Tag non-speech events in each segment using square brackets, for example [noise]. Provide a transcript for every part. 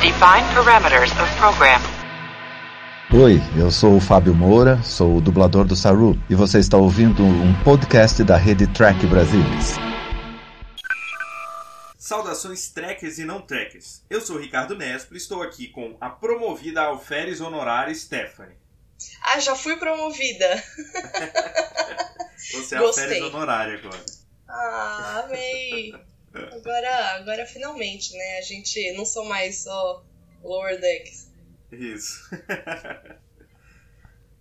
Define parameters of program. Oi, eu sou o Fábio Moura, sou o dublador do Saru e você está ouvindo um podcast da rede Track Brasilis. Saudações trekkers e não trekkers. Eu sou o Ricardo Nespo e estou aqui com a promovida alferes honorária Stephanie. Ah, já fui promovida. [laughs] Você é Gostei. alferes honorária agora. Ah, amei. Agora, agora finalmente, né? A gente não sou mais só Lower Decks. Isso. [laughs]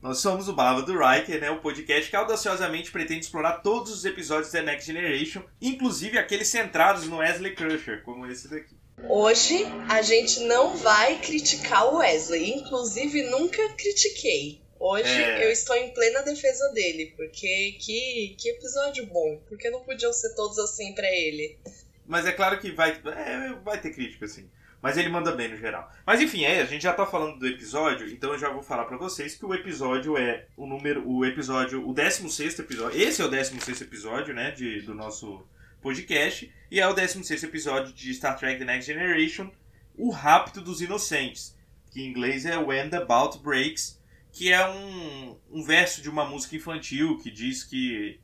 Nós somos o Balava do Riker, né? O podcast que audaciosamente pretende explorar todos os episódios da Next Generation, inclusive aqueles centrados no Wesley Crusher, como esse daqui. Hoje a gente não vai criticar o Wesley. Inclusive, nunca critiquei. Hoje É. eu estou em plena defesa dele, porque que, que episódio bom. Porque não podiam ser todos assim pra ele. Mas é claro que vai, é, vai ter crítica, assim. Mas ele manda bem no geral. Mas enfim, é, a gente já tá falando do episódio, então eu já vou falar pra vocês que o episódio é o número. O episódio. O 16 episódio. Esse é o 16 episódio, né? De, do nosso podcast. E é o 16 episódio de Star Trek The Next Generation. O Rapto dos Inocentes. Que em inglês é When the Bout Breaks. Que é um, um verso de uma música infantil que diz que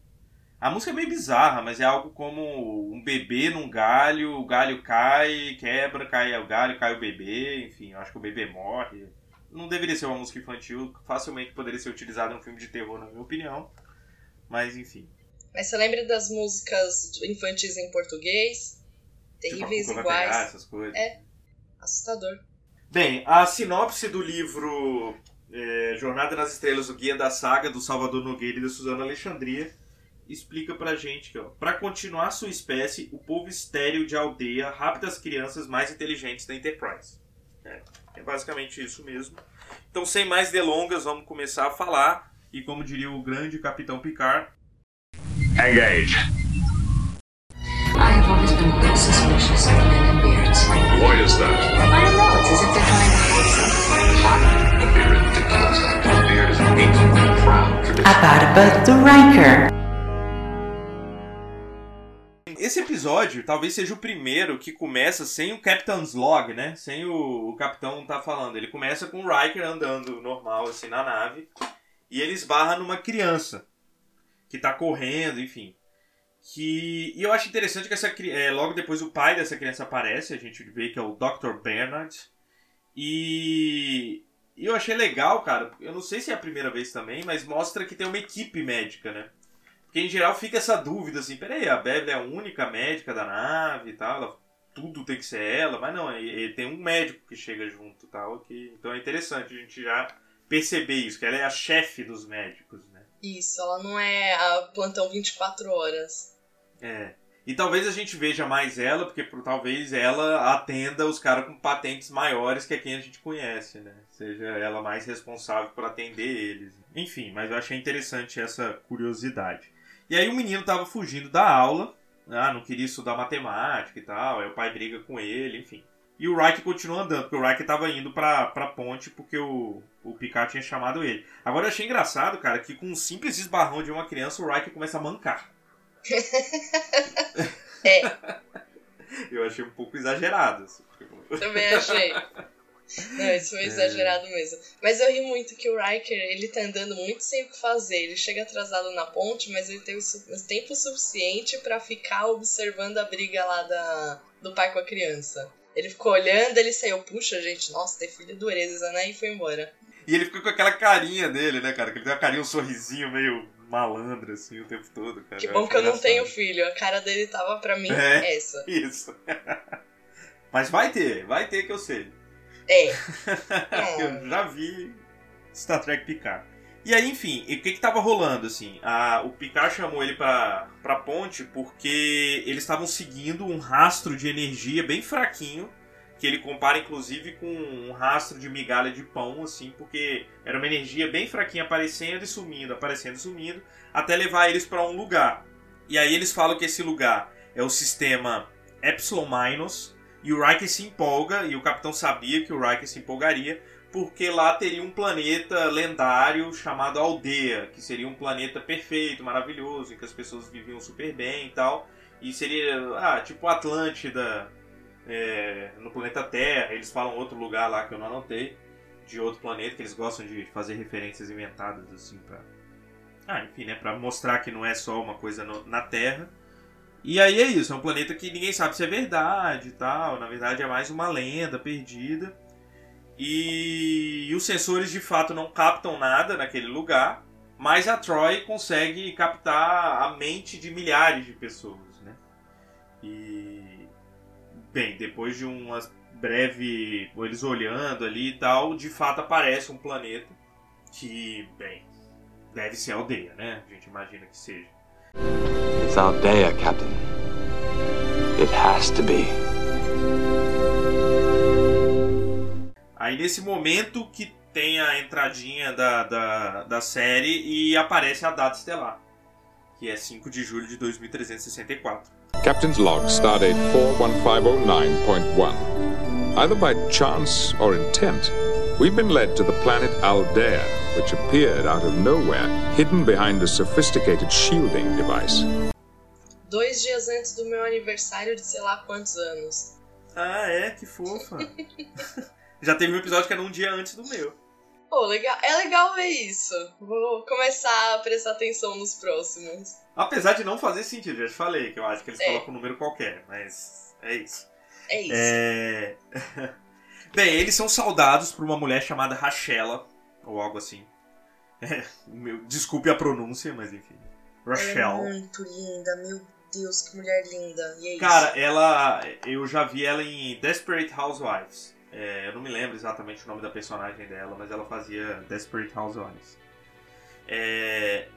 a música é meio bizarra, mas é algo como um bebê num galho, o galho cai, quebra, cai o galho, cai o bebê, enfim, eu acho que o bebê morre. Não deveria ser uma música infantil, facilmente poderia ser utilizada em um filme de terror, na minha opinião. Mas enfim. Mas você lembra das músicas infantis em português? Terríveis Tipo, a culpa vai pegar, iguais. essas coisas. É. Assustador. Bem, a sinopse do livro é, Jornada nas Estrelas, o Guia da Saga, do Salvador Nogueira e da Suzana Alexandria, explica pra gente que, ó, pra continuar sua espécie, o povo estéril de aldeia rapta as crianças mais inteligentes da Enterprise. É, é basicamente isso mesmo. Então, sem mais delongas, vamos começar a falar. E como diria o grande Capitão Picard, Engage. I have always been a bit suspicious of men in beards. Why is that? I don't know, it's as if they're trying to hide something. A barba do Riker. Esse episódio talvez seja o primeiro que começa sem o Captain's Log, né? Sem o, o capitão tá falando. Ele começa com o Riker andando normal, assim, na nave. E ele esbarra numa criança. Que tá correndo, enfim. Que... E eu acho interessante que essa é, logo depois o pai dessa criança aparece. A gente vê que é o Dr. Bernard. E... e eu achei legal, cara. Eu não sei se é a primeira vez também, mas mostra que tem uma equipe médica, né? Porque em geral fica essa dúvida assim, peraí, a Bev é a única médica da nave e tal, ela- tudo tem que ser ela, mas não, e tem um médico que chega junto e tal, que, então é interessante a gente já perceber isso, que ela é a chefe dos médicos, né? Isso, ela não é a plantão 24 horas. É. E talvez a gente veja mais ela, porque por- talvez ela atenda os caras com patentes maiores que a quem a gente conhece, né? Seja ela mais responsável por atender eles. Enfim, mas eu achei interessante essa curiosidade. E aí o menino tava fugindo da aula, ah, não queria estudar matemática e tal, aí o pai briga com ele, enfim. E o Riker continua andando, porque o Riker tava indo pra, pra ponte porque o, o Picard tinha chamado ele. Agora eu achei engraçado, cara, que com um simples esbarrão de uma criança, o Riker começa a mancar. [laughs] É, Eu achei um pouco exagerado. assim, também achei. Não, isso foi exagerado mesmo. Mas eu ri muito que o Riker, ele tá andando muito sem o que fazer. Ele chega atrasado na ponte, mas ele teve su- tempo suficiente pra ficar observando a briga lá da, do pai com a criança. Ele ficou olhando, ele saiu, puxa, gente, nossa, tem filho dureza, né? E foi embora. E ele fica com aquela carinha dele, né, cara? Que ele tem uma carinha, um sorrisinho meio malandro, assim, o tempo todo, cara. Que bom que eu não tenho filho. A cara dele tava pra mim É. essa. Isso. [laughs] Mas vai ter, vai ter que eu sei. É. [laughs] eu já vi Star Trek Picard. E aí, enfim, o que que tava rolando, assim? A, o Picard chamou ele pra, pra ponte porque eles estavam seguindo um rastro de energia bem fraquinho, que ele compara, inclusive, com um rastro de migalha de pão, assim, porque era uma energia bem fraquinha aparecendo e sumindo, aparecendo e sumindo, até levar eles pra um lugar. E aí eles falam que esse lugar é o sistema Epsilon Minus, e o Riker se empolga, e o capitão sabia que o Riker se empolgaria, porque lá teria um planeta lendário chamado Aldeia, que seria um planeta perfeito, maravilhoso, em que as pessoas viviam super bem e tal. E seria, ah, tipo Atlântida é, no planeta Terra. Eles falam outro lugar lá que eu não anotei, de outro planeta, que eles gostam de fazer referências inventadas assim pra. Ah, enfim, né? Pra mostrar que não é só uma coisa no- na Terra. E aí é isso, é um planeta que ninguém sabe se é verdade e tal. Na verdade é mais uma lenda perdida. E, e os sensores de fato não captam nada naquele lugar. Mas a Troy consegue captar a mente de milhares de pessoas, né? E bem, depois de uma breve eles olhando ali e tal, de fato aparece um planeta que, bem, deve ser aldeia, né? A gente imagina que seja. It's Aldea, Captain. It has to be. Aí nesse momento que tem a entradinha da, da, da série e aparece a data estelar, que é 5 de julho de 2364. Captain's log, stardate 41509.1. Either by chance or intent, we've been led to the planet Aldea, which appeared out of nowhere, hidden behind a sophisticated shielding device. Dois dias antes do meu aniversário de sei lá quantos anos. Ah, é? Que fofa. [laughs] Já teve um episódio que era um dia antes do meu. Pô, legal. É legal ver isso. Vou começar a prestar atenção nos próximos. Apesar de não fazer sentido, já te falei que eu acho que eles É. colocam um número qualquer, mas é isso. É isso. É... [laughs] Bem, eles são saudados por uma mulher chamada Rachela, ou algo assim. [laughs] Meu, desculpe a pronúncia, mas enfim. Ela é Rachel. muito linda, meu Deus, que mulher linda. E é Cara, ela. Eu já vi ela em Desperate Housewives. É, eu não me lembro exatamente o nome da personagem dela, mas ela fazia Desperate Housewives. É,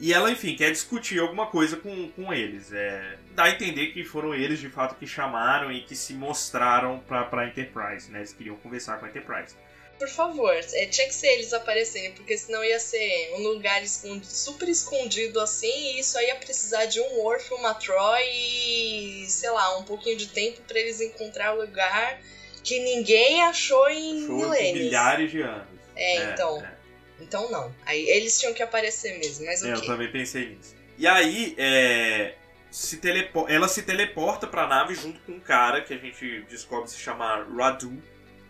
e ela, enfim, quer discutir alguma coisa com, com eles. É, dá a entender que foram eles de fato que chamaram e que se mostraram pra, pra Enterprise, né? Eles queriam conversar com a Enterprise. Por favor, é, tinha que ser eles aparecerem, porque senão ia ser um lugar escondido, super escondido assim, e isso aí ia precisar de um Worf, uma Troy e, sei lá, um pouquinho de tempo pra eles encontrar o lugar que ninguém achou em Show milênios. milhares de anos. É, então. é. Então não. Aí eles tinham que aparecer mesmo, mas É, eu ok. também pensei nisso. E aí, é, se ela se teleporta pra nave junto com um cara que a gente descobre se chamar Radu,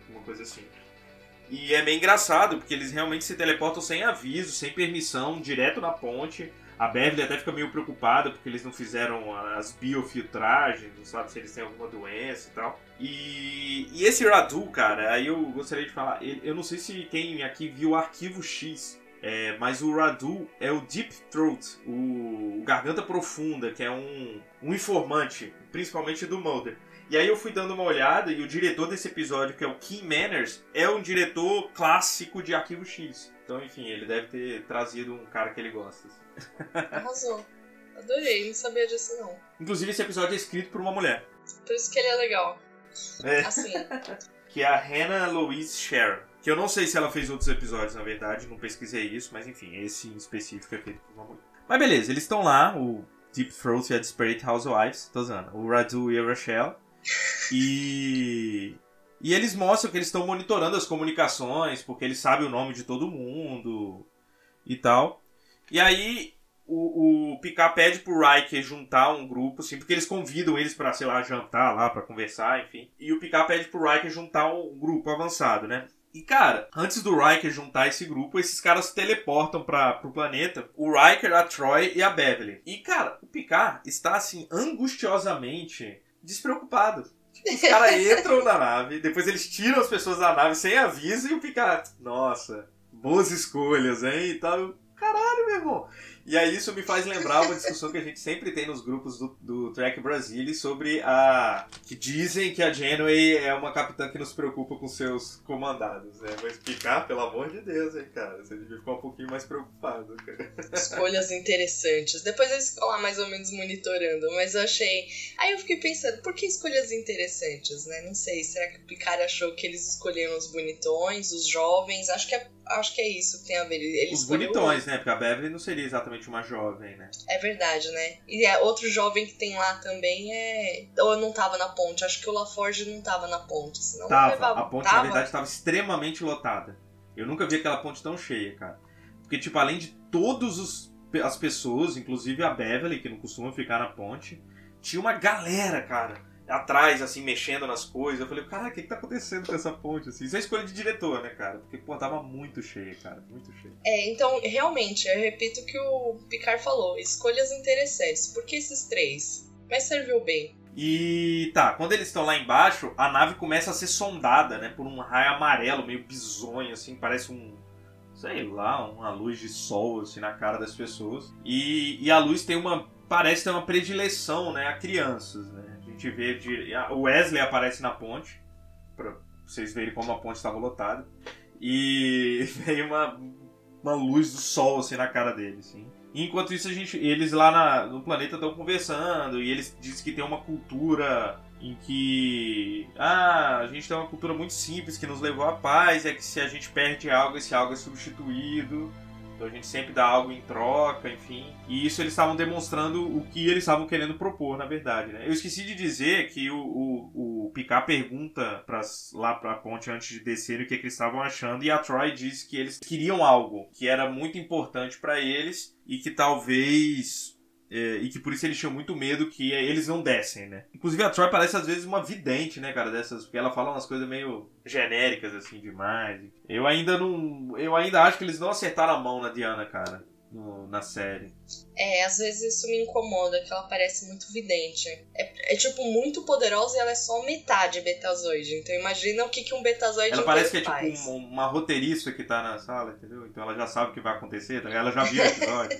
uma coisa assim. E é meio engraçado, porque eles realmente se teleportam sem aviso, sem permissão, direto na ponte. A Beverly até fica meio preocupada porque eles não fizeram as biofiltragens, não sabe se eles têm alguma doença e tal. E, e esse Radu, cara, aí eu gostaria de falar, eu não sei se quem aqui viu o Arquivo X, é, mas o Radu é o Deep Throat, o, o Garganta Profunda, que é um, um informante, principalmente do Mulder. E aí eu fui dando uma olhada e o diretor desse episódio, que é o Kim Manners, é um diretor clássico de Arquivo X. Então, enfim, ele deve ter trazido um cara que ele gosta. assim. Arrasou. Adorei, não sabia disso não. Inclusive, esse episódio é escrito por uma mulher, Por isso que ele é legal. É. Assim, [laughs] que é a Hannah Louise Sher. Que eu não sei se ela fez outros episódios, na verdade, não pesquisei isso, mas enfim, esse em específico é feito por uma mulher. Mas beleza, eles estão lá, o Deep Throat e a Desperate Housewives, tô usando, o Radu e a Rochelle. E. E eles mostram que eles estão monitorando as comunicações, porque eles sabem o nome de todo mundo e tal. E aí o, o Picard pede pro Riker juntar um grupo, assim, porque eles convidam eles pra, sei lá, jantar lá, pra conversar, enfim. E o Picard pede pro Riker juntar um grupo avançado, né? E cara, antes do Riker juntar esse grupo, esses caras teleportam para pro planeta. O Riker, a Troy e a Beverly. E cara, o Picard está assim angustiosamente despreocupado. Os caras entram na nave, depois eles tiram as pessoas da nave sem aviso e o Picard, nossa, boas escolhas, hein? E tal. Caralho, meu irmão. E aí isso me faz lembrar uma discussão que a gente sempre tem nos grupos do, do Trek Brasile sobre a. que dizem que a Janeway é uma capitã que nos preocupa com seus comandados, né? Mas Picard, pelo amor de Deus, hein, cara? Você devia ficar um pouquinho mais preocupado, cara. escolhas interessantes. Depois eles ficam lá mais ou menos monitorando, mas eu achei. Aí eu fiquei pensando, por que escolhas interessantes, né? Não sei, será que o Picard achou que eles escolheram os bonitões, os jovens? Acho que é, acho que é isso que tem a ver. Ele Os bonitões, né? Porque a Beverly não seria exatamente uma jovem, né? É verdade, né? E é, outro jovem que tem lá também é. Ou eu não tava na ponte, acho que o LaForge não tava na ponte, senão não Tava. levava. A ponte, tava? na verdade, estava extremamente lotada. Eu nunca vi aquela ponte tão cheia, cara. Porque, tipo, além de todas as pessoas, inclusive a Beverly, que não costuma ficar na ponte, tinha uma galera, cara. Atrás, assim, mexendo nas coisas. Eu falei, cara, o que, que tá acontecendo com essa ponte? Assim? Isso é escolha de diretor, né, cara? Porque, pô, tava muito cheia, cara. Muito cheia. É, então, realmente, eu repito o que o Picard falou: escolhas interessantes. Por que esses três? Mas serviu bem. E tá, quando eles estão lá embaixo, a nave começa a ser sondada, né, por um raio amarelo, meio bizonho, assim, parece um. Sei lá, uma luz de sol, assim, na cara das pessoas. E, e a luz tem uma. Parece ter uma predileção, né, a crianças, né? Gente vê. De, o Wesley aparece na ponte, pra vocês verem como a ponte estava lotada. E [laughs] veio uma, uma luz do sol, assim, na cara dele, assim. Enquanto isso, a gente, eles lá na- no planeta estão conversando e eles dizem que tem uma cultura em que ah, a gente tem uma cultura muito simples que nos levou à paz, é que se a gente perde algo, esse algo é substituído. Então a gente sempre dá algo em troca, enfim. E isso eles estavam demonstrando o que eles estavam querendo propor, na verdade. Né? Eu esqueci de dizer que o, o, o Picard pergunta pras, lá pra ponte antes de descer o que, que eles estavam achando, e a Troy diz que eles queriam algo que era muito importante pra eles e que talvez. É, e que por isso eles tinham muito medo que eles não dessem, né? Inclusive a Troy parece às vezes uma vidente, né, cara, dessas. Porque ela fala umas coisas meio genéricas, assim, demais. Eu ainda não. Eu ainda acho que eles não acertaram a mão na Diana, cara. no- na série. É, às vezes isso me incomoda, que ela parece muito vidente. É, é, tipo, muito poderosa e ela é só metade betazoide. Então imagina o que, que um betazoide Ela parece que é inteiro tipo faz. um- uma roteirista que tá na sala, entendeu? Então ela já sabe o que vai acontecer, tá ela já viu o episódio.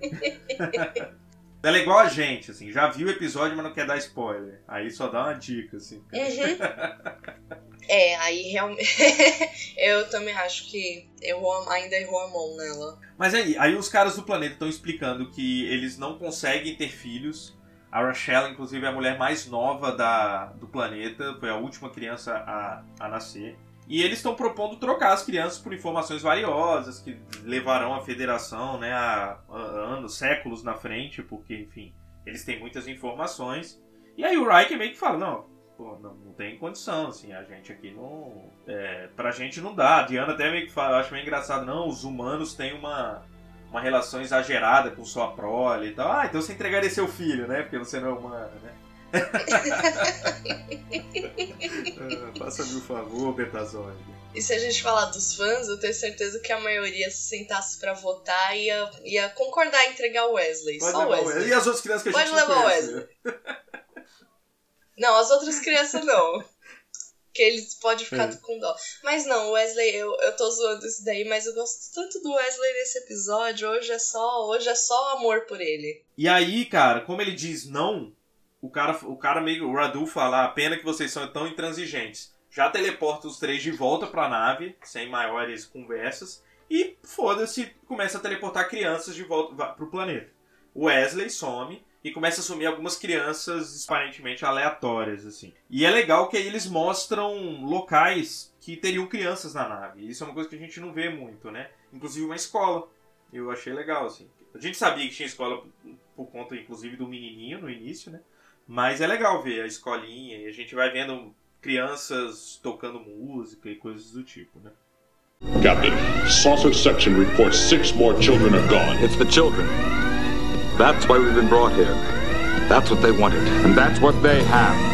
[laughs] ela é igual a gente, assim, já viu o episódio, mas não quer dar spoiler. Aí só dá uma dica, assim. Uhum. [laughs] É, aí realmente. [laughs] eu também acho que errou, a- ainda errou a mão nela. Mas aí, aí os caras do planeta estão explicando que eles não conseguem ter filhos. A Rochelle, inclusive, é a mulher mais nova da, do planeta, foi a última criança a, a nascer. E eles estão propondo trocar as crianças por informações valiosas que levarão a federação né, a, anos, séculos na frente, porque, enfim, eles têm muitas informações. E aí o Riker meio que fala, não, pô, não, não tem condição, assim, a gente aqui não... É, pra gente não dá. A Diana até meio que fala, acho meio engraçado, não, os humanos têm uma, uma relação exagerada com sua prole e tal. Ah, então você entregaria seu filho, né? Porque você não é humana, né? Ah, Faça-me o favor, Betazoide. E se a gente falar dos fãs, eu tenho certeza que a maioria se sentasse pra votar ia, ia concordar em entregar o Wesley. Pode só o levar o Wesley. Wesley. E as outras crianças que a Pode gente não levar o conhece? Wesley. Não, as outras crianças não. Que eles podem ficar É. com dó. Mas não, o Wesley, eu, eu tô zoando isso daí, mas eu gosto tanto do Wesley nesse episódio. Hoje é só, hoje é só amor por ele. E aí, cara, como ele diz não, o cara, o cara meio. O Radu fala, "Ah, pena que vocês são tão intransigentes. Já teleporta os três de volta pra nave, sem maiores conversas. E foda-se, começa a teleportar crianças de volta pro planeta. O Wesley some e começa a sumir algumas crianças aparentemente aleatórias, assim. E é legal que aí eles mostram locais que teriam crianças na nave. Isso é uma coisa que a gente não vê muito, né? Inclusive uma escola. Eu achei legal, assim. A gente sabia que tinha escola por conta, inclusive, do menininho no início, né? Mas é legal ver a escolinha e a gente vai vendo crianças tocando música e coisas do tipo, né? Captain, Saucer Section reports six more children are gone. It's the children. That's why we've been brought here. That's what they wanted. And that's what they have.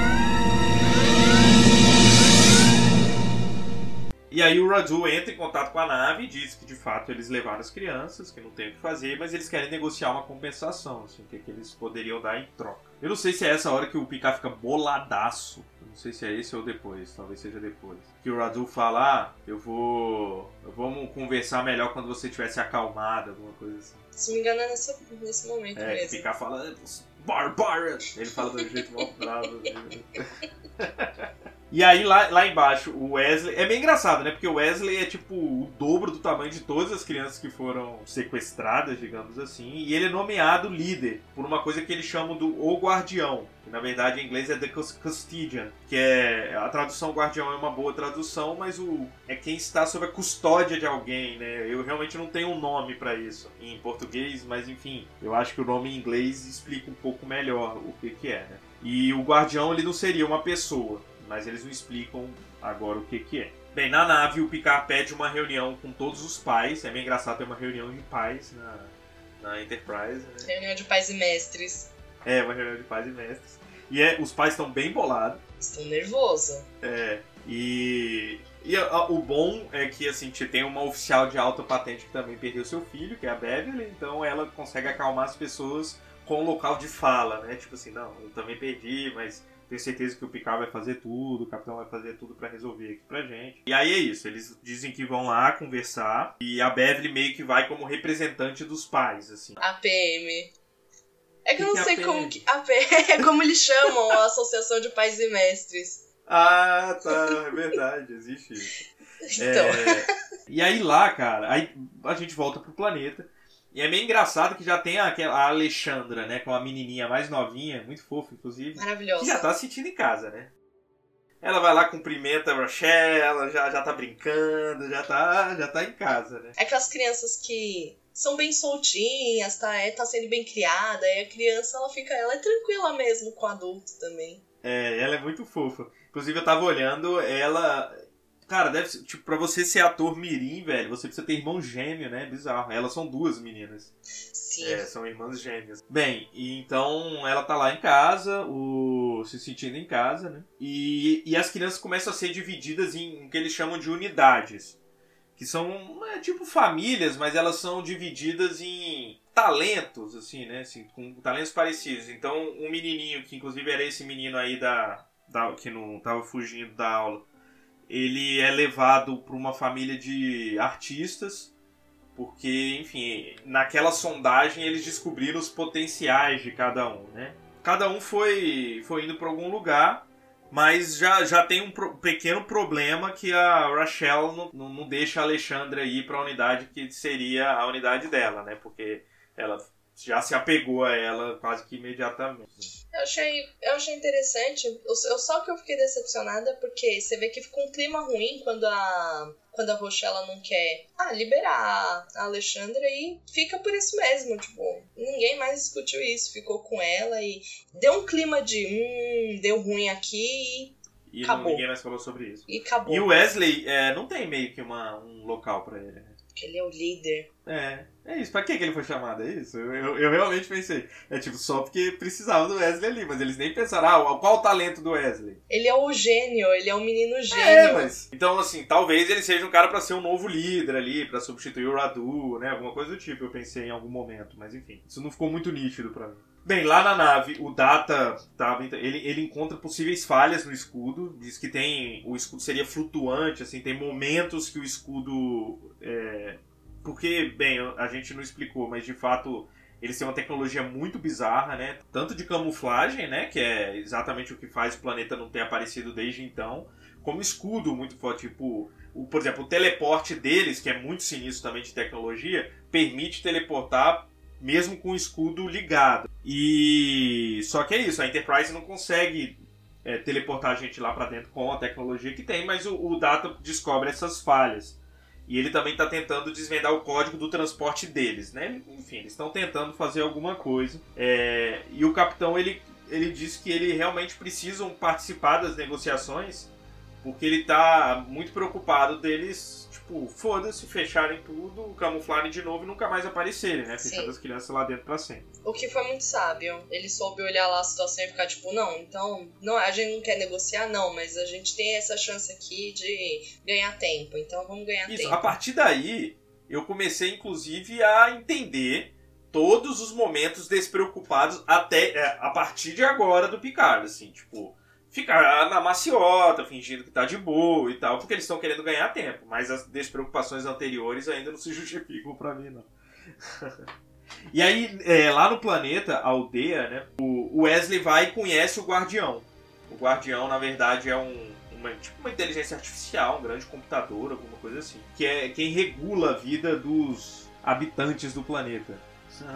E aí o Radu entra em contato com a nave e diz que de fato eles levaram as crianças, que não tem o que fazer, mas eles querem negociar uma compensação, assim, o que, que eles poderiam dar em troca. Eu não sei se é essa hora que o Picard fica boladaço. Eu não sei se é esse ou depois, talvez seja depois. Que o Radu fala, ah, eu vou. Vamos conversar melhor quando você tivesse acalmado, alguma coisa assim. Se me engano, é nesse, nesse momento É, mesmo. Picard fala, Barbara! Ele fala do jeito mal bravo. [laughs] [laughs] E aí, lá, lá embaixo, o Wesley. É bem engraçado, né? Porque o Wesley é tipo o dobro do tamanho de todas as crianças que foram sequestradas, digamos assim. E ele é nomeado líder por uma coisa que eles chamam do O Guardião. Que na verdade em inglês é The Cus- Custodian. Que é. A tradução guardião é uma boa tradução, mas o é quem está sob a custódia de alguém, né? Eu realmente não tenho um nome pra isso em português, mas enfim, eu acho que o nome em inglês explica um pouco melhor o que, que é, né? E o guardião ele não seria uma pessoa, mas eles não explicam agora o que, que é. Bem, na nave o Picard pede uma reunião com todos os pais. É bem engraçado ter uma reunião de pais na, na Enterprise, né? Reunião de pais e mestres. É, uma reunião de pais e mestres. E é, os pais estão bem bolados. Estão nervosos. É, e, e a- a- o bom é que assim, te tem uma oficial de alta patente que também perdeu seu filho, que é a Beverly, então ela consegue acalmar as pessoas com o local de fala, né? Tipo assim, não, eu também perdi, mas tenho certeza que o Picard vai fazer tudo, o capitão vai fazer tudo pra resolver aqui pra gente. E aí é isso, eles dizem que vão lá conversar e a Beverly meio que vai como representante dos pais, assim. APM. É que eu Que não que é sei como que. APM [laughs] é como eles chamam a Associação de Pais e Mestres. Ah, tá, é verdade, existe isso. [laughs] Então. É, e aí lá, cara, aí a gente volta pro planeta. E é meio engraçado que já tem aquela a Alexandra, né? Com a menininha mais novinha, muito fofa, inclusive. Maravilhosa. Que já tá se sentindo em casa, né? Ela vai lá, cumprimenta a Rochelle, ela já, já tá brincando, já tá, já tá em casa, né? É aquelas crianças que são bem soltinhas, tá, é, tá sendo bem criada, e a criança ela fica, ela é tranquila mesmo com o adulto também. É, ela é muito fofa. Inclusive, eu tava olhando, ela. Cara, deve ser. Tipo, pra você ser ator mirim, velho, você precisa ter irmão gêmeo, né? Bizarro. Elas são duas meninas. Sim. É, são irmãs gêmeas. Bem, e então ela tá lá em casa, o... se sentindo em casa, né? E, e as crianças começam a ser divididas em o que eles chamam de unidades. Que são é, tipo famílias, mas elas são divididas em talentos, assim, né? Assim, com talentos parecidos. Então, um menininho, que inclusive era esse menino aí da, da que não tava fugindo da aula, ele é levado para uma família de artistas porque, enfim, naquela sondagem eles descobriram os potenciais de cada um, né? Cada um foi, foi indo para algum lugar, mas já, já tem um pro- pequeno problema que a Rachel não, não, não deixa a Alexandra ir para a unidade que seria a unidade dela, né? Porque ela já se apegou a ela quase que imediatamente. Eu achei, eu achei interessante, eu, eu- só que eu fiquei decepcionada porque você vê que ficou um clima ruim quando a quando a Rochella não quer ah, liberar a Alexandra e fica por isso mesmo, tipo, ninguém mais discutiu isso, ficou com ela e deu um clima de hum, deu ruim aqui E não- Acabou. ninguém mais falou sobre isso. e, e acabou. E o Wesley é, não tem meio que uma, um local para ele, né? Porque ele é o líder. É, é isso. Pra que ele foi chamado? É isso? Eu, eu, eu realmente pensei. É tipo, só porque precisava do Wesley ali, mas eles nem pensaram, ah, qual o talento do Wesley? Ele é o gênio, ele é o menino gênio. É, mas. Então, assim, talvez ele seja um cara pra ser um novo líder ali, pra substituir o Radu, né? Alguma coisa do tipo, eu pensei em algum momento, mas enfim. Isso não ficou muito nítido pra mim. Bem, lá na nave, o Data tava, ele, ele encontra possíveis falhas no escudo. Diz que tem. O escudo seria flutuante, assim, tem momentos que o escudo. é, porque, bem, a gente não explicou, mas de fato eles têm uma tecnologia muito bizarra, né? Tanto de camuflagem, né? Que é exatamente o que faz o planeta não ter aparecido desde então, como escudo muito forte. Tipo, o, por exemplo, o teleporte deles, que é muito sinistro também de tecnologia, permite teleportar mesmo com o escudo ligado. E só que é isso, a Enterprise não consegue é, teleportar a gente lá pra dentro com a tecnologia que tem, mas o, o Data descobre essas falhas. E ele também está tentando desvendar o código do transporte deles, né? Enfim, eles estão tentando fazer alguma coisa. É, e o capitão ele, ele diz que ele realmente precisam participar das negociações porque ele tá muito preocupado deles, tipo, foda-se, fecharem tudo, camuflarem de novo e nunca mais aparecerem, né? Sim. Fechando as crianças lá dentro pra sempre. O que foi muito sábio. Ele soube olhar lá a situação e ficar tipo, não, então, não, a gente não quer negociar, não, mas a gente tem essa chance aqui de ganhar tempo, então vamos ganhar Isso, tempo. a partir daí, eu comecei inclusive a entender todos os momentos despreocupados até é, a partir de agora do Picard, assim, tipo, ficar na maciota, fingindo que tá de boa e tal, porque eles estão querendo ganhar tempo, mas as despreocupações anteriores ainda não se [laughs] justificam pra mim, não. [laughs] e aí, é, lá no planeta, a aldeia, né, o Wesley vai e conhece o Guardião. O Guardião, na verdade, é um, uma, tipo uma inteligência artificial, um grande computador, alguma coisa assim, que é quem regula a vida dos habitantes do planeta.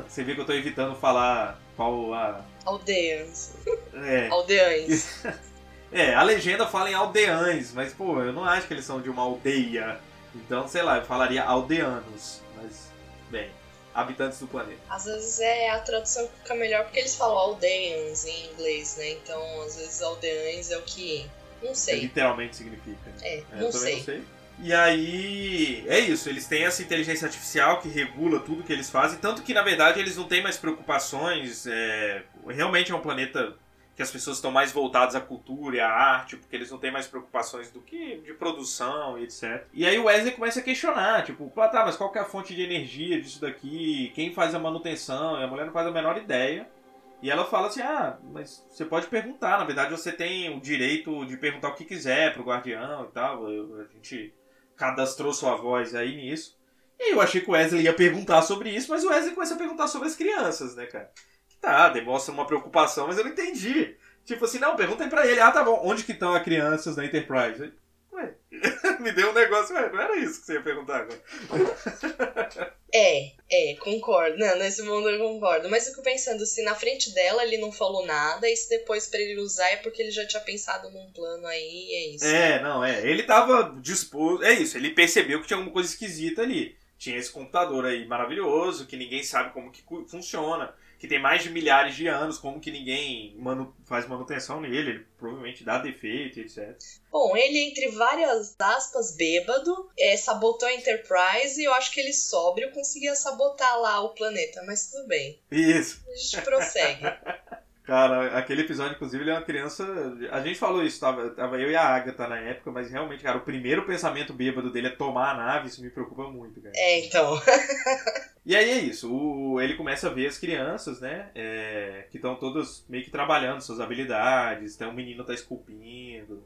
Você vê que eu tô evitando falar qual a. Aldeias. É, Aldeães. [laughs] é, a legenda fala em aldeães, mas pô, eu não acho que eles são de uma aldeia. Então, sei lá, eu falaria aldeanos. Mas, bem, habitantes do planeta. Às vezes é a tradução que fica melhor porque eles falam aldeans em inglês, né? Então, às vezes aldeães é o que. Não sei. literalmente significa. né? É, É, não eu sei. não sei. E aí, é isso, eles têm essa inteligência artificial que regula tudo que eles fazem, tanto que na verdade eles não têm mais preocupações. é, realmente é um planeta que as pessoas estão mais voltadas à cultura e à arte, porque eles não têm mais preocupações do que de produção e etc. E aí o Wesley começa a questionar, tipo, pá, tá, mas qual que é a fonte de energia disso daqui? Quem faz a manutenção? E a mulher não faz a menor ideia. E ela fala assim: ah, mas você pode perguntar. Na verdade, você tem o direito de perguntar o que quiser pro guardião e tal. A gente cadastrou sua voz aí nisso. E eu achei que o Wesley ia perguntar sobre isso, mas o Wesley começa a perguntar sobre as crianças, né, cara? Tá, demonstra uma preocupação, mas eu não entendi. Tipo assim, não, perguntem pra ele, ah, tá bom, onde que estão as crianças na Enterprise? Aí, Ué, [laughs] me deu um negócio, ué, não era isso que você ia perguntar agora. [laughs] É, é, concordo. Não, nesse mundo eu concordo. Mas eu fico pensando, se na frente dela ele não falou nada, e se depois pra ele usar é porque ele já tinha pensado num plano aí, é isso. É, não, é. Ele tava disposto. É isso, ele percebeu que tinha alguma coisa esquisita ali. Tinha esse computador aí maravilhoso, que ninguém sabe como que funciona, que tem mais de milhares de anos, como que ninguém manu- faz manutenção nele, ele provavelmente dá defeito, etc. Bom, ele, entre várias aspas, bêbado, é, sabotou a Enterprise e eu acho que ele sóbrio conseguia sabotar lá o planeta, mas tudo bem. Isso. A gente prossegue. [laughs] Cara, aquele episódio, inclusive, ele é uma criança. A gente falou isso, tava, tava eu e a Agatha na época, mas realmente, cara, o primeiro pensamento bêbado dele é tomar a nave, isso me preocupa muito, cara. É, então. [laughs] E aí é isso, o, ele começa a ver as crianças, né? é, que estão todas meio que trabalhando suas habilidades. Então o menino tá esculpindo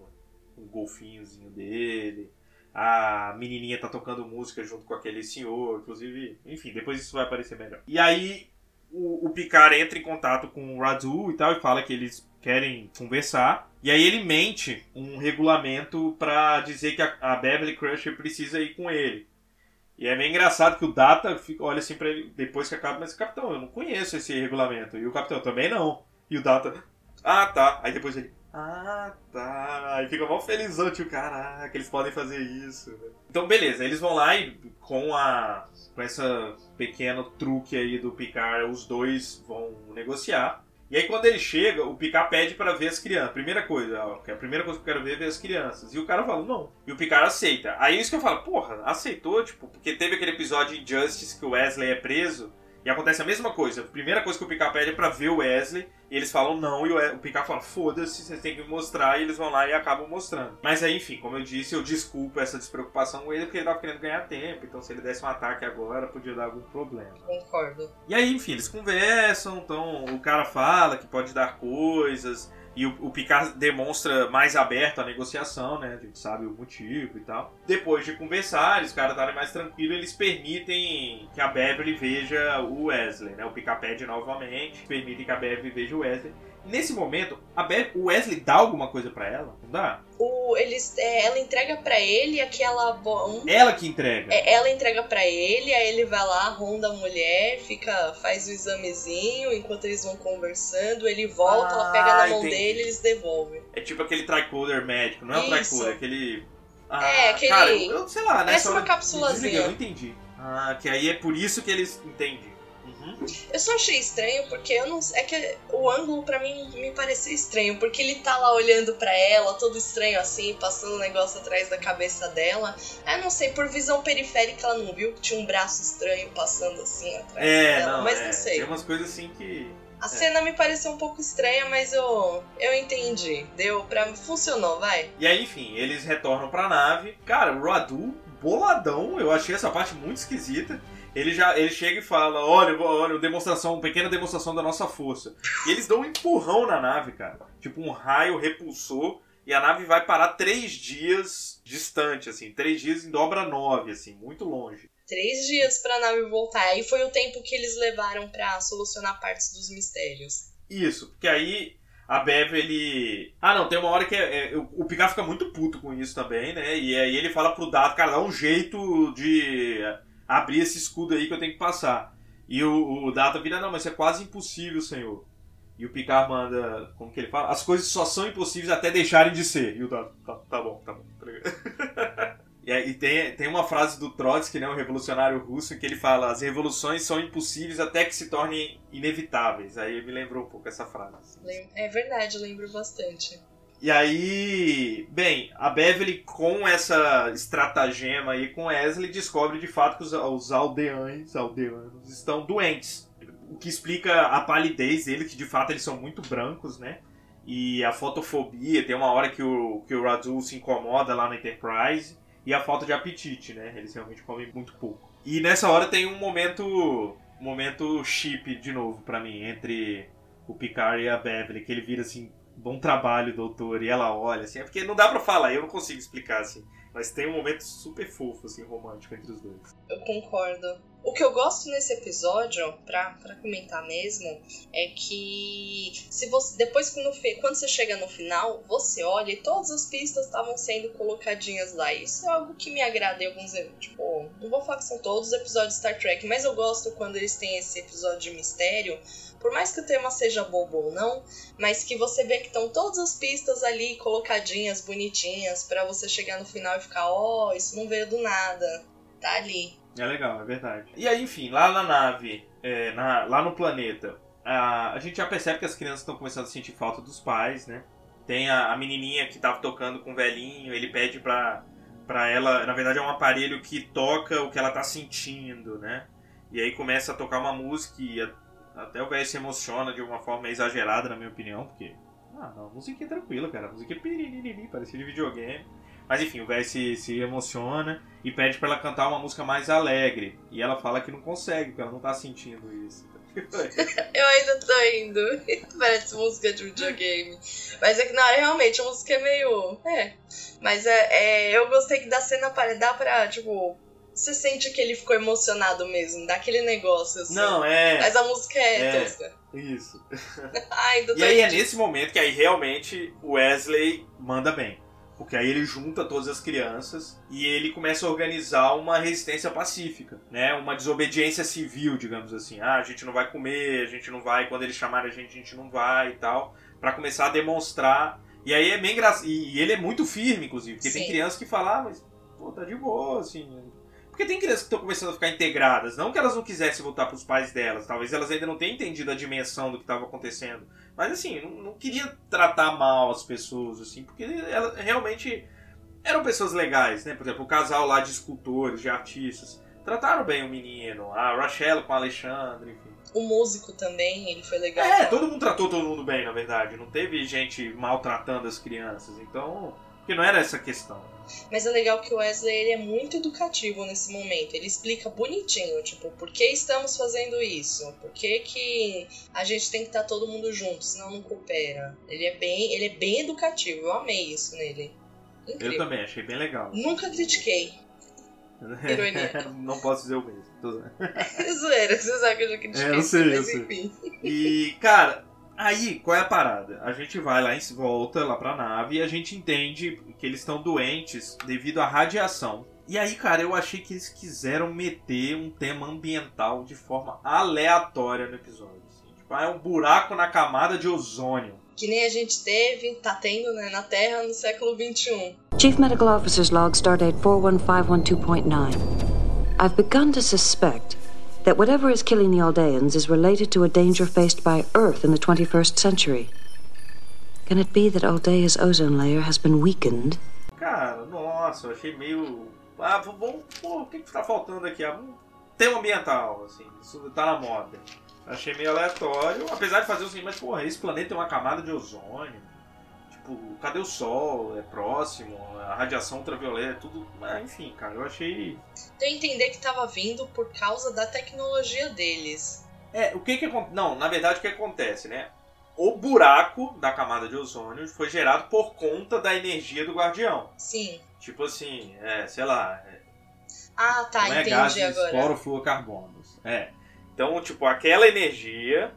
um golfinhozinho dele. A menininha tá tocando música junto com aquele senhor. Inclusive, enfim, depois isso vai aparecer melhor. E aí o, o Picard entra em contato com o Radu e tal e fala que eles querem conversar. E aí ele mente um regulamento pra dizer que a, a Beverly Crusher precisa ir com ele. E é meio engraçado que o Data fica, olha assim pra ele depois que acaba, mas capitão, eu não conheço esse regulamento. E o capitão também não. E o Data, ah tá. Aí depois ele, ah tá. Aí fica mó felizão, tipo, caraca, eles podem fazer isso. Então beleza, eles vão lá e com a. com essa pequeno truque aí do Picard, os dois vão negociar. E aí quando ele chega, o Picard pede pra ver as crianças. Primeira coisa, que a primeira coisa que eu quero ver é ver as crianças. E o cara fala, não. E o Picard aceita. Aí isso que eu falo, porra, aceitou, tipo, porque teve aquele episódio em Justice que o Wesley é preso. E acontece a mesma coisa. A primeira coisa que o Picard pede é pra ver o Wesley. E eles falam não. E o o Picard fala, foda-se, vocês têm que me mostrar. E eles vão lá e acabam mostrando. Mas aí, enfim, como eu disse, eu desculpo essa despreocupação com ele porque ele tava querendo ganhar tempo. Então se ele desse um ataque agora, podia dar algum problema. Concordo. E aí, enfim, eles conversam, então o cara fala que pode dar coisas, e o, o Picard demonstra mais aberto a negociação, né? A gente sabe o motivo e tal. Depois de conversar, os caras estarem mais tranquilos, eles permitem que a Beverly veja o Wesley, né? O Picard pede novamente, permitem que a Beverly veja o Wesley. Nesse momento, a Be o Wesley dá alguma coisa pra ela? Não dá? O, eles, é, ela entrega pra ele aquela. um- Ela que entrega. é, ela entrega pra ele, aí ele vai lá, ronda a mulher, fica, faz o examezinho, enquanto eles vão conversando, ele volta, ela pega na Ah, mão entendi. dele e eles devolvem. É tipo aquele tricoder médico, não é um Isso. tricoder, é aquele. É, aquele- Cara, eu, sei lá, né? parece uma capsulazinha. desliguei, Eu não entendi. Ah, que aí é por isso que eles entendem. Uhum. Eu só achei estranho porque eu não é que o ângulo pra mim me pareceu estranho, porque ele tá lá olhando pra ela, todo estranho assim, passando um negócio atrás da cabeça dela. Ah, não sei, por visão periférica ela não viu que tinha um braço estranho passando assim atrás É, dela, não, mas é, não sei. Tem umas coisas assim que. A cena me pareceu um pouco estranha, mas eu eu entendi. Deu pra funcionou, vai. E aí, enfim, eles retornam pra nave. Cara, o Radu, boladão, eu achei essa parte muito esquisita. Ele já ele chega e fala: Olha, olha, demonstração, uma pequena demonstração da nossa força. E eles dão um empurrão na nave, cara. Tipo, um raio repulsor. E a nave vai parar três dias distante, assim. Três dias em dobra nove, assim, muito longe. Três dias pra nave voltar. Aí foi o tempo que eles levaram pra solucionar partes dos mistérios. Isso, porque aí a Beverly. Ah, não, tem uma hora que é, é, o o Picard fica muito puto com isso também, né? E aí ele fala pro Dado, cara, dá um jeito de abrir esse escudo aí que eu tenho que passar. E o, o Data vira, não, mas isso é quase impossível, senhor. E o Picard manda, como que ele fala? As coisas só são impossíveis até deixarem de ser. E o Data, tá, tá bom, tá bom. Tá? [laughs] E, aí tem, tem uma frase do Trotsky, né, um revolucionário russo, em que ele fala: as revoluções são impossíveis até que se tornem inevitáveis. Aí me lembrou um pouco essa frase. Lem- É verdade, lembro bastante. E aí, bem, a Beverly com essa estratagema aí com Wesley descobre de fato que os, os aldeães, aldeanos estão doentes. O que explica a palidez deles, que de fato eles são muito brancos, né? E a fotofobia, tem uma hora que o, que o Radu se incomoda lá na Enterprise. E a falta de apetite, né? Eles realmente comem muito pouco. E nessa hora tem um momento. Momento chip de novo pra mim, entre o Picard e a Beverly, que ele vira assim, bom trabalho, doutor, e ela olha, assim, é porque não dá pra falar, eu não consigo explicar, assim. Mas tem um momento super fofo, assim, romântico entre os dois. Eu concordo. O que eu gosto nesse episódio, pra, comentar mesmo, é que se você depois que no, quando você chega no final, você olha e todas as pistas estavam sendo colocadinhas lá. Isso é algo que me agrada em alguns. Tipo, não vou falar que são todos os episódios de Star Trek, mas eu gosto quando eles têm esse episódio de mistério por mais que o tema seja bobo ou não, mas que você vê que estão todas as pistas ali colocadinhas, bonitinhas, para você chegar no final e ficar, ó, oh, isso não veio do nada, tá ali. É legal, é verdade. E aí, enfim, lá na nave, é, na, lá no planeta, a, a gente já percebe que as crianças estão começando a sentir falta dos pais, né? Tem a, a menininha que tava tocando com o velhinho, ele pede pra, pra ela, na verdade é um aparelho que toca o que ela tá sentindo, né? E aí começa a tocar uma música e a, até o velho se emociona de uma forma exagerada, na minha opinião, porque. Ah, não, a música é tranquila, cara. A música é piririri, parecia de videogame. Mas enfim, o velho se, se emociona e pede para ela cantar uma música mais alegre. E ela fala que não consegue, porque ela não tá sentindo isso. [laughs] eu ainda tô indo. Parece música de videogame. Mas é que na hora realmente a música é meio. É. Mas é, é eu gostei que da cena dá pra, tipo, você sente que ele ficou emocionado mesmo, daquele negócio assim. Não, é. Mas a música é, é tosca. Isso. [laughs] Ai, e aí é nesse momento que aí realmente o Wesley manda bem. Porque aí ele junta todas as crianças e ele começa a organizar uma resistência pacífica, né? Uma desobediência civil, digamos assim. Ah, a gente não vai comer, a gente não vai, quando eles chamarem a gente, a gente não vai e tal. para começar a demonstrar. E aí é bem engraçado. E ele é muito firme, inclusive, porque Sim. tem crianças que falam, ah, mas pô, tá de boa, assim, porque tem crianças que estão começando a ficar integradas. Não que elas não quisessem voltar para os pais delas. Talvez elas ainda não tenham entendido a dimensão do que estava acontecendo. Mas assim, não, não, queria tratar mal as pessoas, assim, porque elas realmente eram pessoas legais, né? Por exemplo, o casal lá de escultores, de artistas. Trataram bem o menino. A Rachel com o Alexandre, enfim. O músico também, ele foi legal. É, todo mundo tratou todo mundo bem, na verdade. Não teve gente maltratando as crianças. Então, porque não era essa questão. Mas é legal que o Wesley ele é muito educativo nesse momento. Ele explica bonitinho, tipo, por que estamos fazendo isso? Por que, que a gente tem que estar todo mundo junto, senão não coopera? Ele é bem, ele é bem educativo. Eu amei isso nele. Incrível. Eu também, achei bem legal. Nunca critiquei. [laughs] Ironia. não posso dizer o mesmo. [laughs] Zoeira, você sabe que eu já critiquei. É, eu sei, eu sei. enfim. E, cara, Aí, qual é a parada? A gente vai lá em volta lá pra nave e a gente entende que eles estão doentes devido à radiação. E aí, cara, eu achei que eles quiseram meter um tema ambiental de forma aleatória no episódio. Assim. Tipo, ah, é um buraco na camada de ozônio. Que nem a gente teve, tá tendo, né, na Terra no século XXI. Chief Medical Officer's log, stardate 41512.9. I've begun to suspect that whatever is killing the Aldeans is related to a danger faced by Earth in the 21st century. Can it be that Aldea's ozone layer has been weakened? Cara, nossa, achei meio. Ah, vamos. Pô, o que, que tá faltando aqui? Ah, tema ambiental, assim, isso tá na moda. Achei meio aleatório, apesar de fazer o seguinte, mas porra, esse planeta tem uma camada de ozônio tipo, cadê o sol? É próximo, a radiação ultravioleta, é tudo. Mas, enfim, cara, eu achei. Tem que entender que tava vindo por causa da tecnologia deles. É, o que que acontece? Não, na verdade o que acontece, né? O buraco da camada de ozônio foi gerado por conta da energia do guardião. Sim. Tipo assim, é, sei lá. É, ah, tá, não é entendi gases agora. É. Então, tipo, aquela energia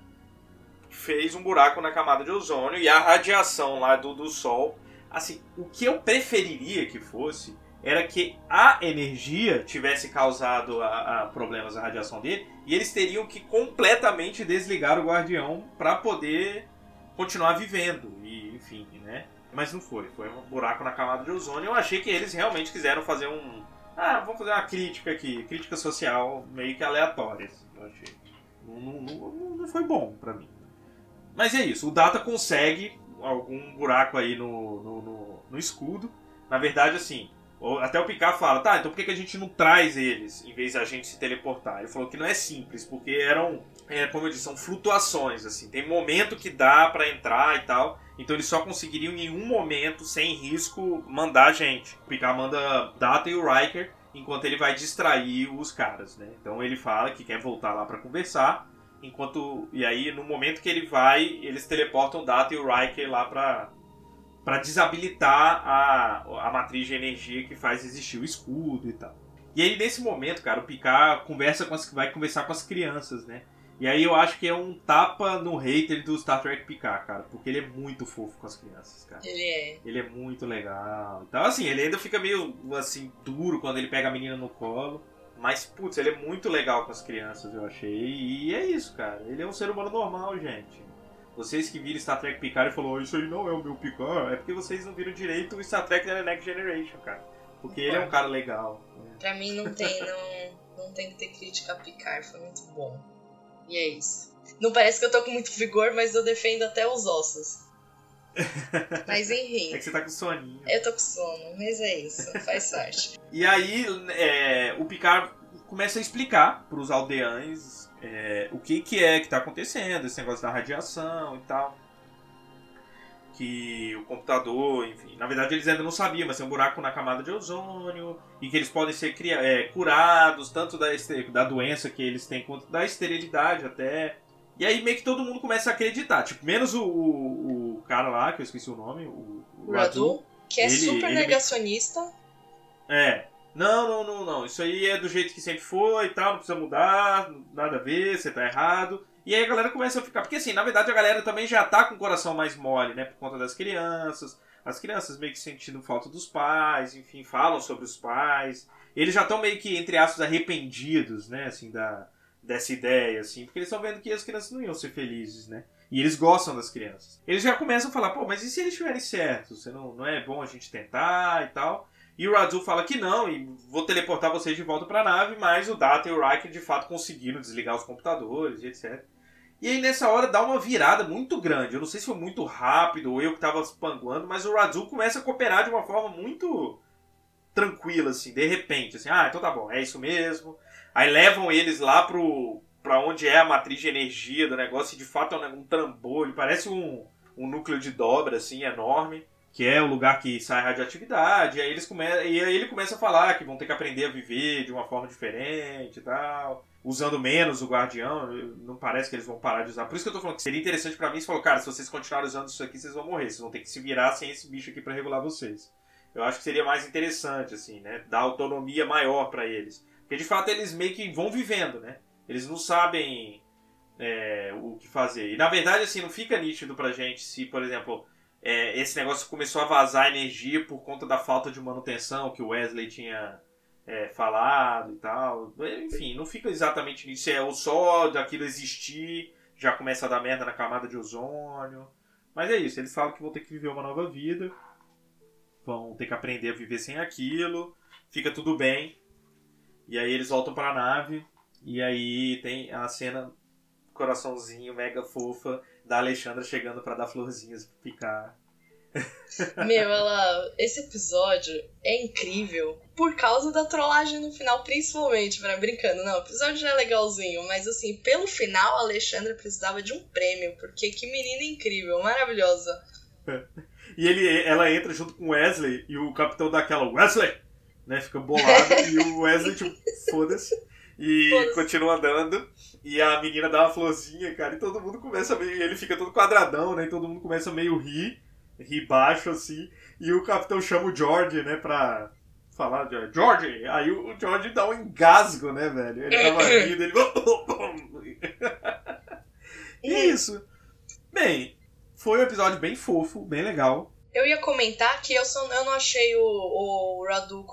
fez um buraco na camada de ozônio e a radiação lá do, do Sol. Assim, o que eu preferiria que fosse era que a energia tivesse causado a, a problemas a radiação dele e eles teriam que completamente desligar o Guardião para poder continuar vivendo e enfim, né? Mas não foi, foi um buraco na camada de ozônio. Eu achei que eles realmente quiseram fazer um, ah, vamos fazer uma crítica aqui, crítica social meio que aleatória. Assim, eu achei. Não, não, não, não foi bom para mim. Mas é isso, o Data consegue algum buraco aí no, no, no, no escudo. Na verdade, assim, até o Picard fala, tá, então por que, que a gente não traz eles em vez de a gente se teleportar? Ele falou que não é simples, porque eram, é, como eu disse, são flutuações, assim. Tem momento que dá para entrar e tal. Então eles só conseguiriam em um momento, sem risco, mandar a gente. O Picard manda Data e o Riker enquanto ele vai distrair os caras, né? Então ele fala que quer voltar lá para conversar, enquanto e aí no momento que ele vai, eles teleportam o Data e o Riker lá para para desabilitar a, a matriz de energia que faz existir o escudo e tal. E aí nesse momento, cara, o Picard conversa com as, vai conversar com as crianças, né? E aí eu acho que é um tapa no hater do Star Trek Picard, cara, porque ele é muito fofo com as crianças, cara. Ele é. Ele é muito legal. Então, assim, ele ainda fica meio, assim, duro quando ele pega a menina no colo. Mas, putz, ele é muito legal com as crianças, eu achei. E é isso, cara. Ele é um ser humano normal, gente. Vocês que viram Star Trek Picard e falou isso aí não é o meu Picard, é porque vocês não viram direito o Star Trek da Next Generation, cara. Porque ele é um cara legal. Pra mim não tem, não, não tem que ter crítica a Picard, foi muito bom. E é isso. Não parece que eu tô com muito vigor, mas eu defendo até os ossos. Mas enfim. [laughs] É que você tá com soninho. Eu tô com sono, mas é isso, faz parte. [laughs] e aí, é, o Picard começa a explicar pros aldeães é, o que, que é que tá acontecendo, esse negócio da radiação e tal. Que o computador, enfim, na verdade eles ainda não sabiam, mas tem um buraco na camada de ozônio e que eles podem ser é, curados tanto da, da doença que eles têm quanto da esterilidade até. E aí meio que todo mundo começa a acreditar, tipo, menos o, o, o cara lá, que eu esqueci o nome, o, o Radu, que é ele, super ele negacionista. É. Não, não, não, não. Isso aí é do jeito que sempre foi e tal, não precisa mudar, nada a ver, você tá errado. E aí a galera começa a ficar. Porque assim, na verdade a galera também já tá com o coração mais mole, né? Por conta das crianças. As crianças meio que sentindo falta dos pais, enfim, falam sobre os pais. Eles já estão meio que, entre aspas, arrependidos, né? Assim, da, dessa ideia, assim. Porque eles estão vendo que as crianças não iam ser felizes, né? E eles gostam das crianças. Eles já começam a falar, pô, mas e se eles estiverem certos? Você não, não é bom a gente tentar e tal? E o Radu fala que não, e vou teleportar vocês de volta para a nave, mas o Data e o Riker de fato conseguiram desligar os computadores e etc. E aí nessa hora dá uma virada muito grande. Eu não sei se foi muito rápido ou eu que estava panguando, mas o Radu começa a cooperar de uma forma muito tranquila, assim, de repente. Assim, ah, então tá bom, é isso mesmo. Aí levam eles lá pro, pra onde é a matriz de energia do negócio, e de fato é um, um trambolho, parece um, um núcleo de dobra, assim, enorme que é o lugar que sai radioatividade, e aí, eles come... e aí ele começa a falar que vão ter que aprender a viver de uma forma diferente e tal, usando menos o guardião, não parece que eles vão parar de usar. Por isso que eu tô falando que seria interessante para mim se falou, cara, se vocês continuarem usando isso aqui, vocês vão morrer, vocês vão ter que se virar sem esse bicho aqui para regular vocês. Eu acho que seria mais interessante, assim, né? Dar autonomia maior para eles. Porque de fato eles meio que vão vivendo, né? Eles não sabem é, o que fazer. E na verdade, assim, não fica nítido pra gente se, por exemplo, é, esse negócio começou a vazar energia por conta da falta de manutenção que o Wesley tinha é, falado e tal. Enfim, não fica exatamente nisso. É o só daquilo existir, já começa a dar merda na camada de ozônio. Mas é isso, eles falam que vão ter que viver uma nova vida, vão ter que aprender a viver sem aquilo, fica tudo bem. E aí eles voltam para a nave, e aí tem a cena coraçãozinho mega fofa da Alexandra chegando para dar florzinhas pra picar. [laughs] Meu, ela. Esse episódio é incrível por causa da trollagem no final, principalmente, para brincando. Não, o episódio já é legalzinho, mas assim, pelo final a Alexandra precisava de um prêmio, porque que menina incrível, maravilhosa. [laughs] E ele, ela entra junto com o Wesley e o capitão dá aquela Wesley, né? Fica bolado e o [laughs] Wesley, tipo, foda-se. E foda continua andando. E a menina dá uma florzinha, cara, e todo mundo começa meio. Ele fica todo quadradão, né? E todo mundo começa meio rir, rir baixo assim. E o capitão chama o George, né, pra falar, George! Aí o George dá um engasgo, né, velho? Ele tava [laughs] rindo, ele. [laughs] e é isso. Bem, foi um episódio bem fofo, bem legal. Eu ia comentar que eu, só, eu não achei o, o Radu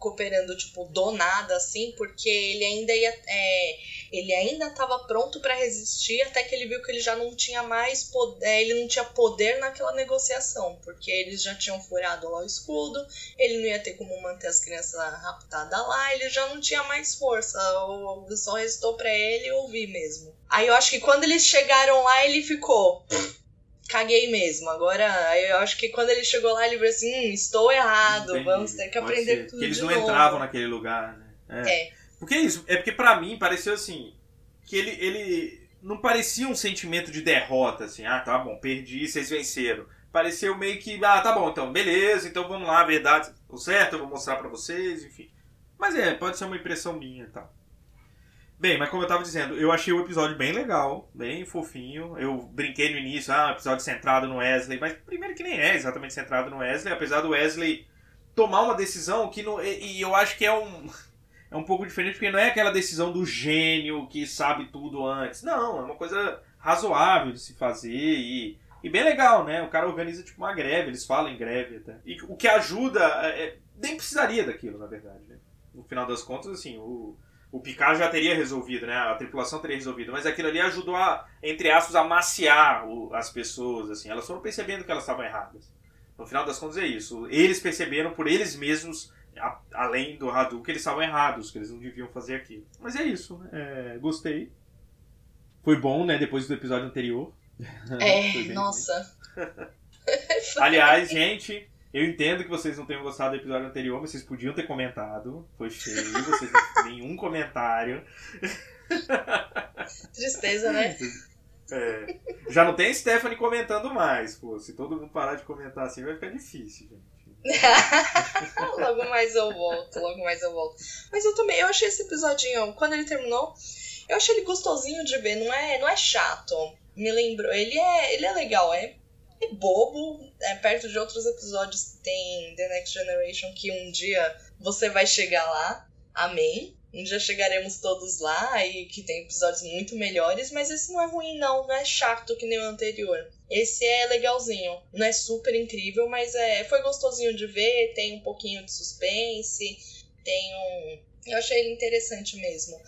cooperando, tipo, do nada, assim, porque ele ainda ia. É, ele ainda estava pronto para resistir até que ele viu que ele já não tinha mais poder, é, ele não tinha poder naquela negociação, porque eles já tinham furado lá o escudo, ele não ia ter como manter as crianças raptadas lá, ele já não tinha mais força, só restou para ele ouvir mesmo. Aí eu acho que quando eles chegaram lá, ele ficou caguei mesmo. Agora, eu acho que quando ele chegou lá, ele falou assim: hum, estou errado, Entendi. vamos ter que Pode aprender ser. tudo. Porque eles não novo. entravam naquele lugar, né? É. é. Porque é isso, é porque para mim pareceu assim, que ele, ele não parecia um sentimento de derrota, assim, ah, tá bom, perdi, vocês venceram. pareceu meio que, ah, tá bom, então, beleza, então vamos lá, a verdade, o certo, eu vou mostrar pra vocês, enfim. Mas é, pode ser uma impressão minha e tá? tal. Bem, mas como eu tava dizendo, eu achei o episódio bem legal, bem fofinho. Eu brinquei no início, ah, um episódio centrado no Wesley, mas primeiro que nem é exatamente centrado no Wesley, apesar do Wesley tomar uma decisão que não. E, e eu acho que é um. É um pouco diferente, porque não é aquela decisão do gênio que sabe tudo antes. Não, é uma coisa razoável de se fazer e, e bem legal, né? O cara organiza tipo uma greve, eles falam em greve até. E o que ajuda. É, nem precisaria daquilo, na verdade, né? No final das contas, assim, o o Picard já teria resolvido, né? A tripulação teria resolvido, mas aquilo ali ajudou a, entre aspas, a maciar o, as pessoas, assim. Elas foram percebendo que elas estavam erradas. No final das contas é isso. Eles perceberam por eles mesmos, a, além do Hadou, que eles estavam errados, que eles não deviam fazer aquilo. Mas é isso, né? É, gostei. Foi bom, né? Depois do episódio anterior. É, [laughs] nossa. [laughs] Aliás, gente, eu entendo que vocês não tenham gostado do episódio anterior, mas vocês podiam ter comentado. Foi cheio, vocês não nenhum comentário. [laughs] Tristeza, né? É. Já não tem Stephanie comentando mais, pô. Se todo mundo parar de comentar assim, vai ficar difícil, gente. [laughs] logo mais eu volto, logo mais eu volto. Mas eu também, eu achei esse episodinho, quando ele terminou, eu achei ele gostosinho de ver, não é, não é chato. Me lembrou, ele é, ele é legal, é é bobo, é perto de outros episódios que tem The Next Generation, que um dia você vai chegar lá, amém. Um dia chegaremos todos lá e que tem episódios muito melhores, mas esse não é ruim não, não é chato que nem o anterior. Esse é legalzinho, não é super incrível, mas é foi gostosinho de ver, tem um pouquinho de suspense, tem um, eu achei ele interessante mesmo.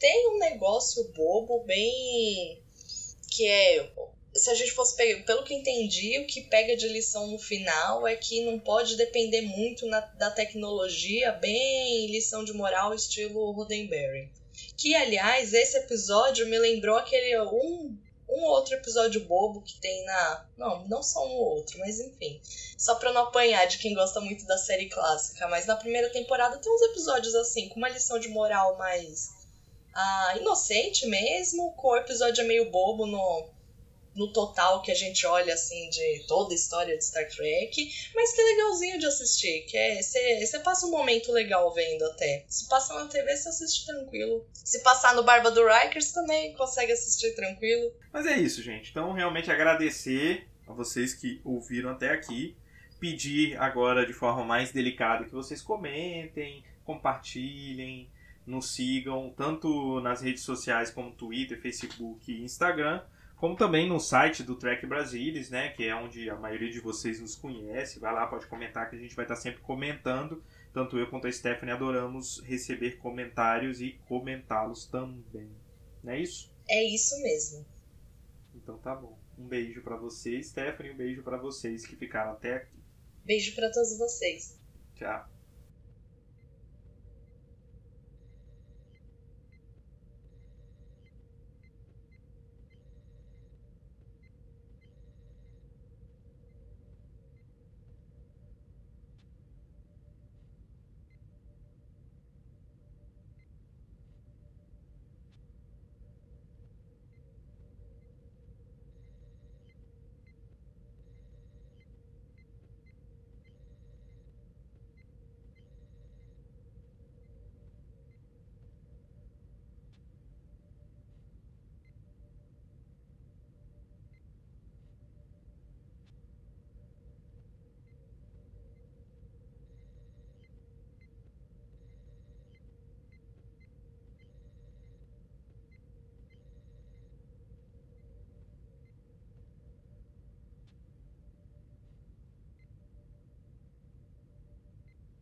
Tem um negócio bobo bem que é se a gente fosse pegar, pelo que entendi, o que pega de lição no final é que não pode depender muito na, da tecnologia, bem lição de moral estilo Roddenberry. Que, aliás, esse episódio me lembrou aquele um, um outro episódio bobo que tem na. Não, não só um outro, mas enfim. Só pra não apanhar de quem gosta muito da série clássica. Mas na primeira temporada tem uns episódios assim, com uma lição de moral mais. Ah, inocente mesmo, com o episódio meio bobo no, no total que a gente olha assim de toda a história de Star Trek, mas que legalzinho de assistir, que é você passa um momento legal vendo até. Se passar na TV, você assiste tranquilo. Se passar no Barba do Rikers também consegue assistir tranquilo. Mas é isso, gente. Então realmente agradecer a vocês que ouviram até aqui. Pedir agora de forma mais delicada que vocês comentem, compartilhem, nos sigam tanto nas redes sociais como Twitter, Facebook e Instagram como também no site do Trek Brasilis, né, que é onde a maioria de vocês nos conhece. Vai lá, pode comentar que a gente vai estar sempre comentando. Tanto eu quanto a Stephanie adoramos receber comentários e comentá-los também. Não é isso? É isso mesmo. Então tá bom. Um beijo para vocês, Stephanie, um beijo para vocês que ficaram até aqui. Beijo para todos vocês. Tchau.